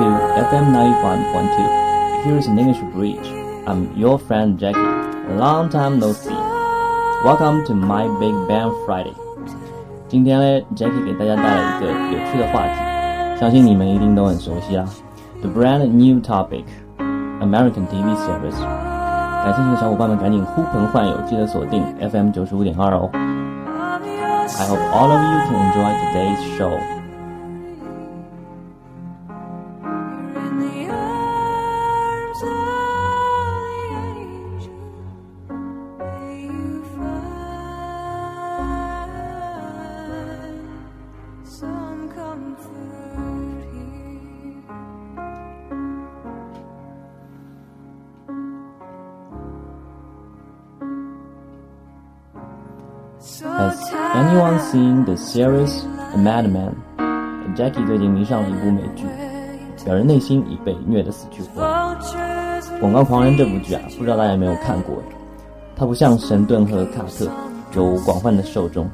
to FM 95.2. Here's an English bridge. I'm your friend Jackie. A long time no see. Welcome to my Big Bang Friday. 今天呢，Jackie 给大家带来一个有趣的话题，相信你们一定都很熟悉啦。The brand new topic, American TV series. 感兴趣的小伙伴们赶紧呼朋唤友，记得锁定 FM 九十五点二哦。 I'm your I hope all of you can enjoy today's show. Seen the series A Madman? Jackie 最近迷上了一部美剧，表人内心已被虐得死去活来。《广告狂人》这部剧啊，不知道大家有没有看过？它不像神盾和卡特有广泛的受众，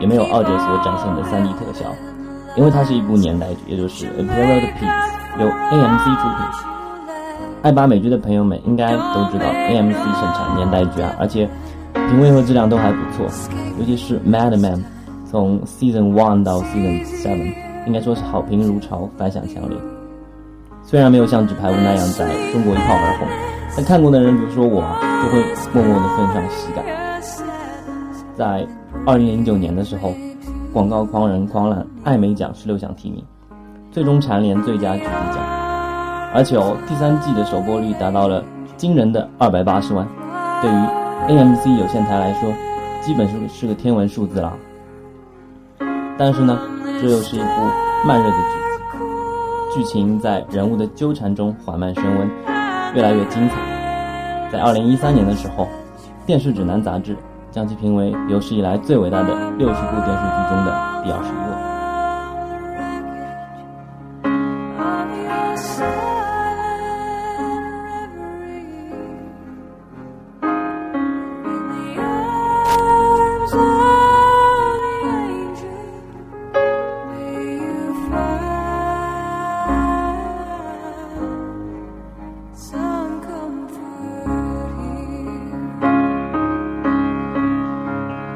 也没有二者所展现的 3D 特效，因为它是一部年代剧，也就是 A Period Piece，由 AMC 出品。爱扒美剧的朋友们应该都知道 AMC 生产年代剧啊，而且品味和质量都还不错，尤其是《Mad Men》，从 Season One 到 Season Seven，应该说是好评如潮，反响强烈。虽然没有像《纸牌屋》那样在中国一炮而红，但看过的人，比如说我啊，都会默默地奉上膝盖。在二零零九年的时候，《广告狂人》狂揽艾美奖十六项提名，最终蝉联最佳剧集奖。而且哦，第三季的首播率达到了惊人的二百八十万，对于 AMC 有线台来说，基本是是个天文数字啦。但是呢，这又是一部慢热的剧，剧情在人物的纠缠中缓慢升温，越来越精彩。在二零一三年的时候，《电视指南》杂志将其评为有史以来最伟大的六十部电视剧中的第二十一位。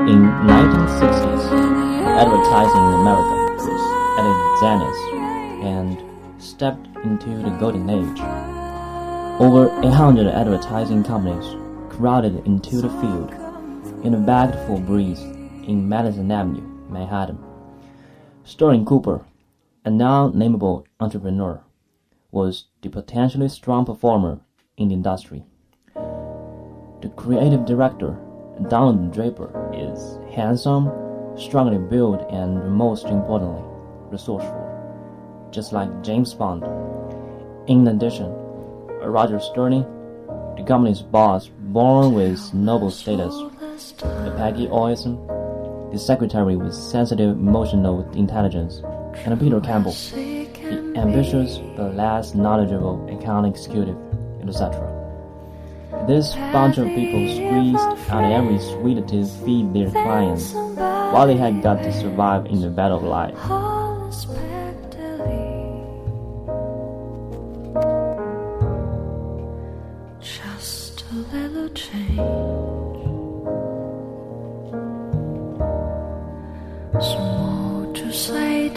In 1960s, advertising in America was at its zenith and stepped into the golden age. Over 800 advertising companies crowded into the field in a bagged full breeze in Madison Avenue, Manhattan. Sterling Cooper, a non-nameable entrepreneur, was the potentially strong performer in the industry. The creative director, Donald Draper, is handsome, strongly built, and most importantly, resourceful, just like James Bond. In addition, Roger Sterling, the company's boss, born with noble status, the Peggy Olson, the secretary with sensitive emotional intelligence, and Peter Campbell, the ambitious but less knowledgeable account executive, etc. This bunch of people squeezed out every sweet to feed their clients, while they had got to survive in the battle of life. Just a little change. Small to say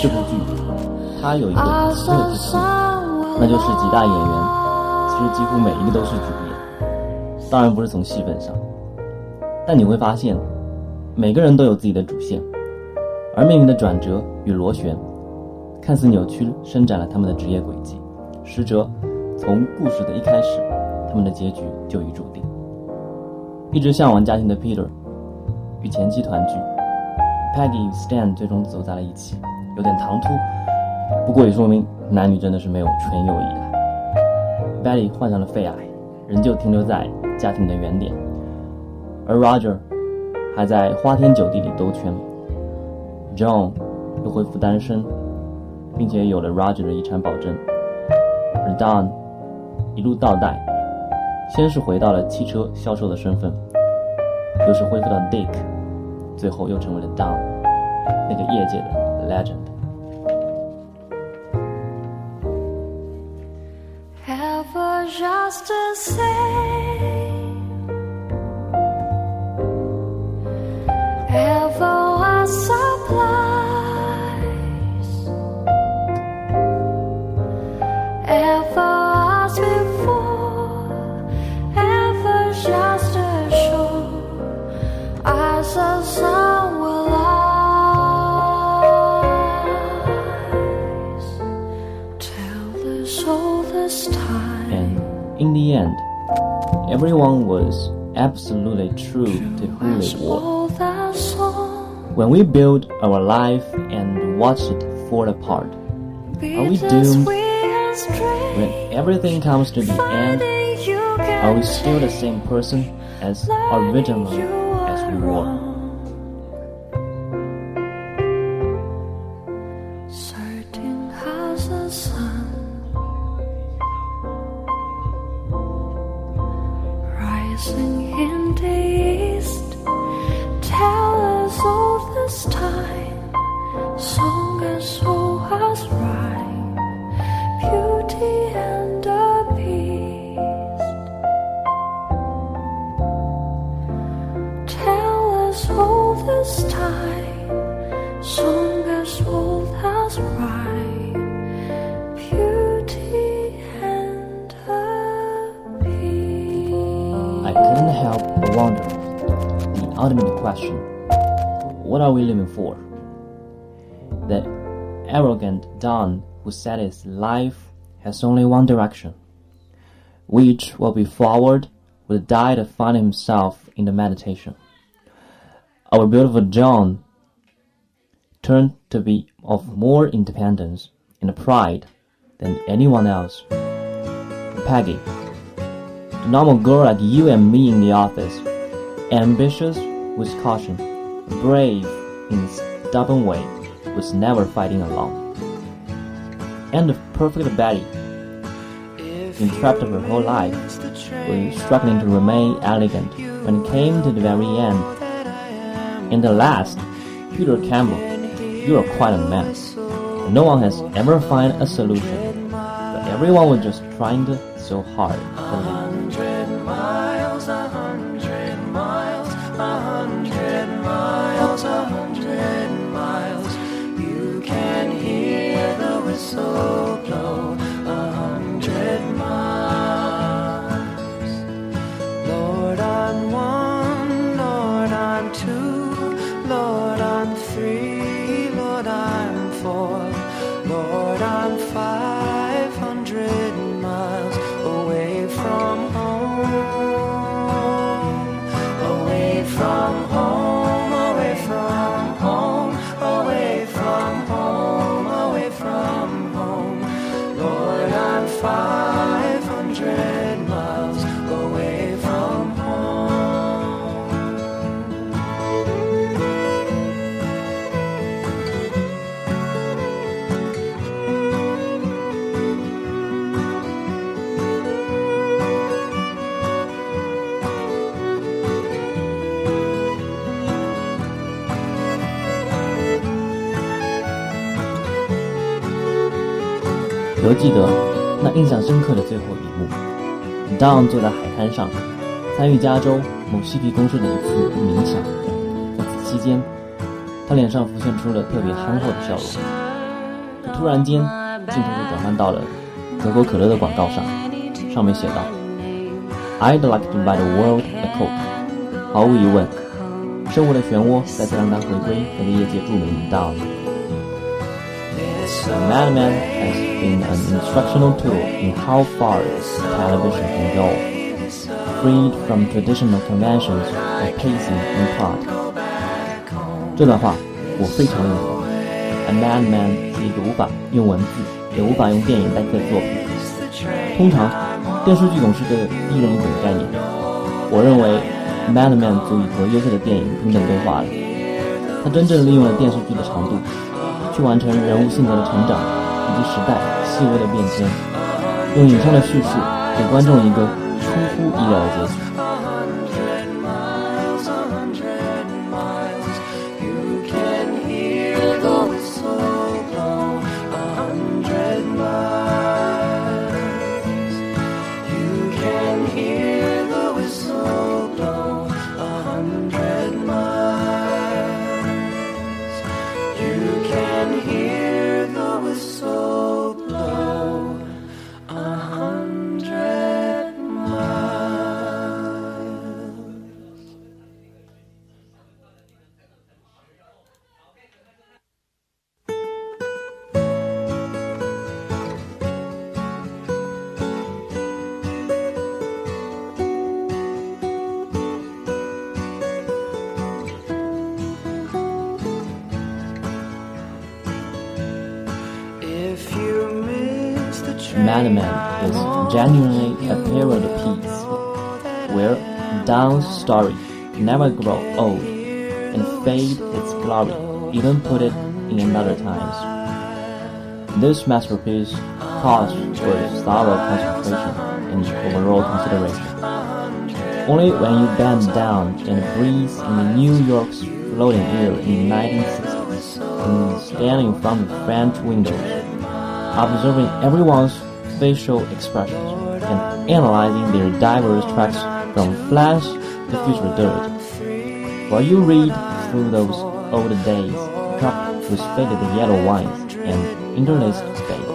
这部剧，它有一个特之处，那就是几大演员，其实几乎每一个都是主演，当然不是从戏份上，但你会发现。每个人都有自己的主线，而命运的转折与螺旋，看似扭曲伸展了他们的职业轨迹，实则从故事的一开始，他们的结局就已注定。一直向往家庭的 Peter 与前妻团聚。Peggy 与 Stan 最终走在了一起，有点唐突，不过也说明男女真的是没有纯友谊了。Betty 患上了肺癌，仍旧停留在家庭的原点，而 Roger 还在花天酒地里兜圈。John 又恢复单身，并且有了 Roger 的遗产保证，而 Don 一路倒带，先是回到了汽车销售的身份，又是恢复到 Dick。最后又成为了 Don，那个业界的 legend。Ever just same. Everyone was absolutely true to who they were. All that song. When we build our life and watch it fall apart, Are we doomed? when everything comes to the end, are we still the same person as originally as we were? Question what are we living for? The arrogant Don who said his life has only one direction, which will be forward, will die to find himself in the meditation. Our beautiful John turned to be of more independence and pride than anyone else. Peggy, the normal girl like you and me in the office, ambitious with caution, brave in a stubborn way, was never fighting alone. And the perfect Betty, entrapped of her whole life, was struggling to remain elegant when it came to the very end. In the last, Peter Campbell, you are quite a mess. No one has ever found a solution, but everyone was just trying so hard 犹记得那印象深刻的最后一幕，Don 坐在海滩上，参与加州某嬉皮公司的一次冥想。在此期间，他脸上浮现出了特别憨厚的笑容，可突然间，镜头就转换到了可口可乐的广告上，上面写道：“I'd like to buy the world a Coke。”毫无疑问，生活的漩涡再次让他回归那个业界著名的道 A Madman has been an instructional tool in how far television can go, freed from traditional conventions of pacing and plot. 这段话我非常认同。A madman 是一个无法用文字也无法用电影代替的作品。通常，电视剧总是个一人一本的概念。我认为，Madman 足以和优秀的电影平等对话了。它真正利用了电视剧的长度。去完成人物性格的成长以及时代细微的变迁，用影像的叙事给观众一个出乎意料的结局。Madman is genuinely a period piece, where Don's story never grow old and fade its glory, even put it in another times. This masterpiece calls for thorough concentration and overall consideration. Only when you bend down and breathe in New York's floating air in the 1960s, and stand in front of French windows, observing everyone's facial expressions and analyzing their diverse tracks from flash to future dirt. While you read through those old days, cupped with faded yellow wines and interlaced spades.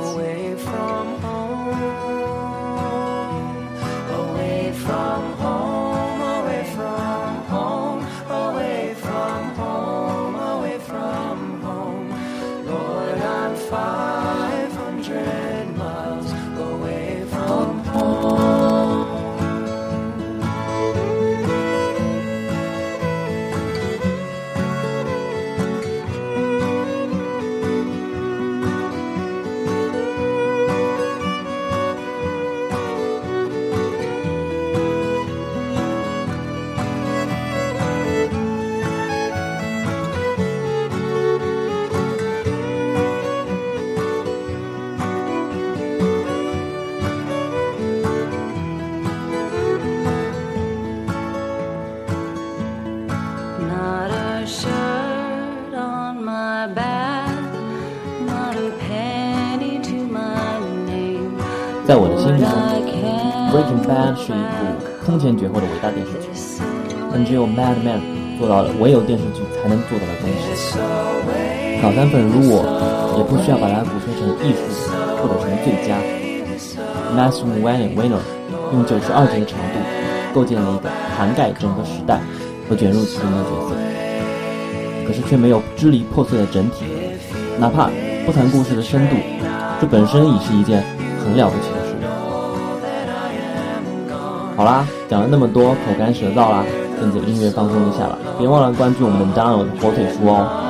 在我的心目中，Breaking Bad 是一部空前绝后的伟大电视剧，但只有 Mad Men 做到了唯有电视剧才能做到的东西。脑残粉如我，也不需要把它鼓吹成艺术或者成最佳。Matthew Weiner 用九十二集的长度，构建了一个涵盖整个时代和卷入其中的角色，可是却没有支离破碎的整体。哪怕不谈故事的深度，这本身已是一件很了不起的事。好啦，讲了那么多口干舌燥啦，跟着音乐放松一下吧。别忘了关注我们的 Donald 火腿叔哦。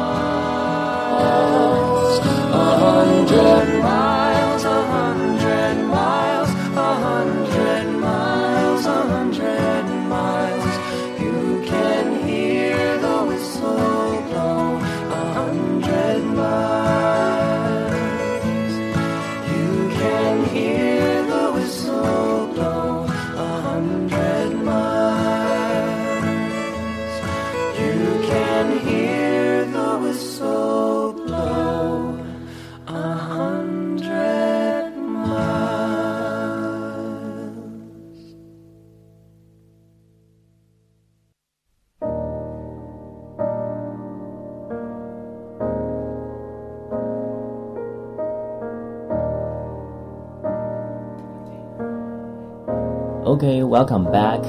Okay, welcome back.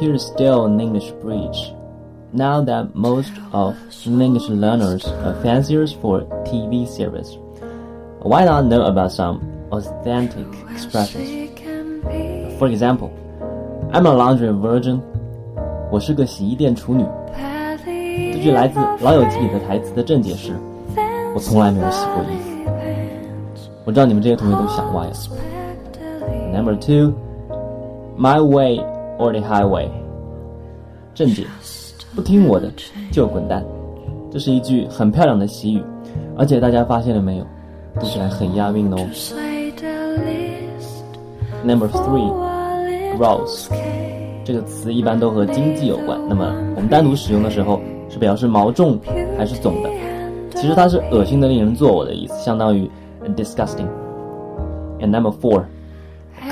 Here's still an English bridge. Now that most of English learners are fanciers for TV series, why not know about some authentic expressions? For example, I'm a laundry virgin. 我是个洗衣店处女。这句来自《老友记》里的台词的正解是：我从来没有洗过衣服。我知道你们这些同学都想歪了。Number two, My way or the highway. 正解，不听我的就滚蛋。这是一句很漂亮的习语，而且大家发现了没有，读起来很押韵哦。Number three, gross. 这个词一般都和经济有关。那么我们单独使用的时候，是表示毛重还是总的？其实它是恶心的、令人作呕的意思，相当于 disgusting。And number four,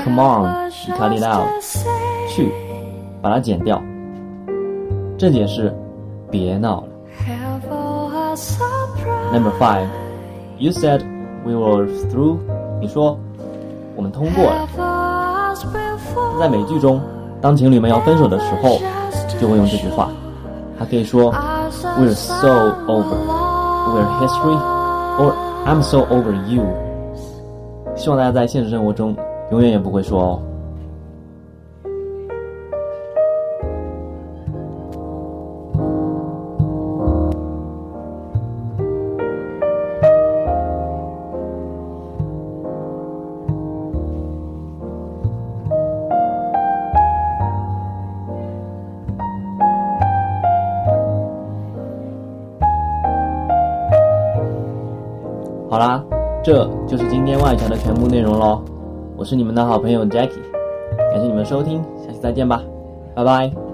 come on, cut it out. 去，把它剪掉。正解是别闹了。Number five, you said we were through. 你说我们通过了。在美剧中，当情侣们要分手的时候，就会用这句话。还可以说 We're so over, we're history, or I'm so over you. 希望大家在现实生活中 永远也不会说哦。好啦，这就是今天外墙的全部内容喽。我是你们的好朋友 Jacky，感谢你们收听，下期再见吧，拜拜。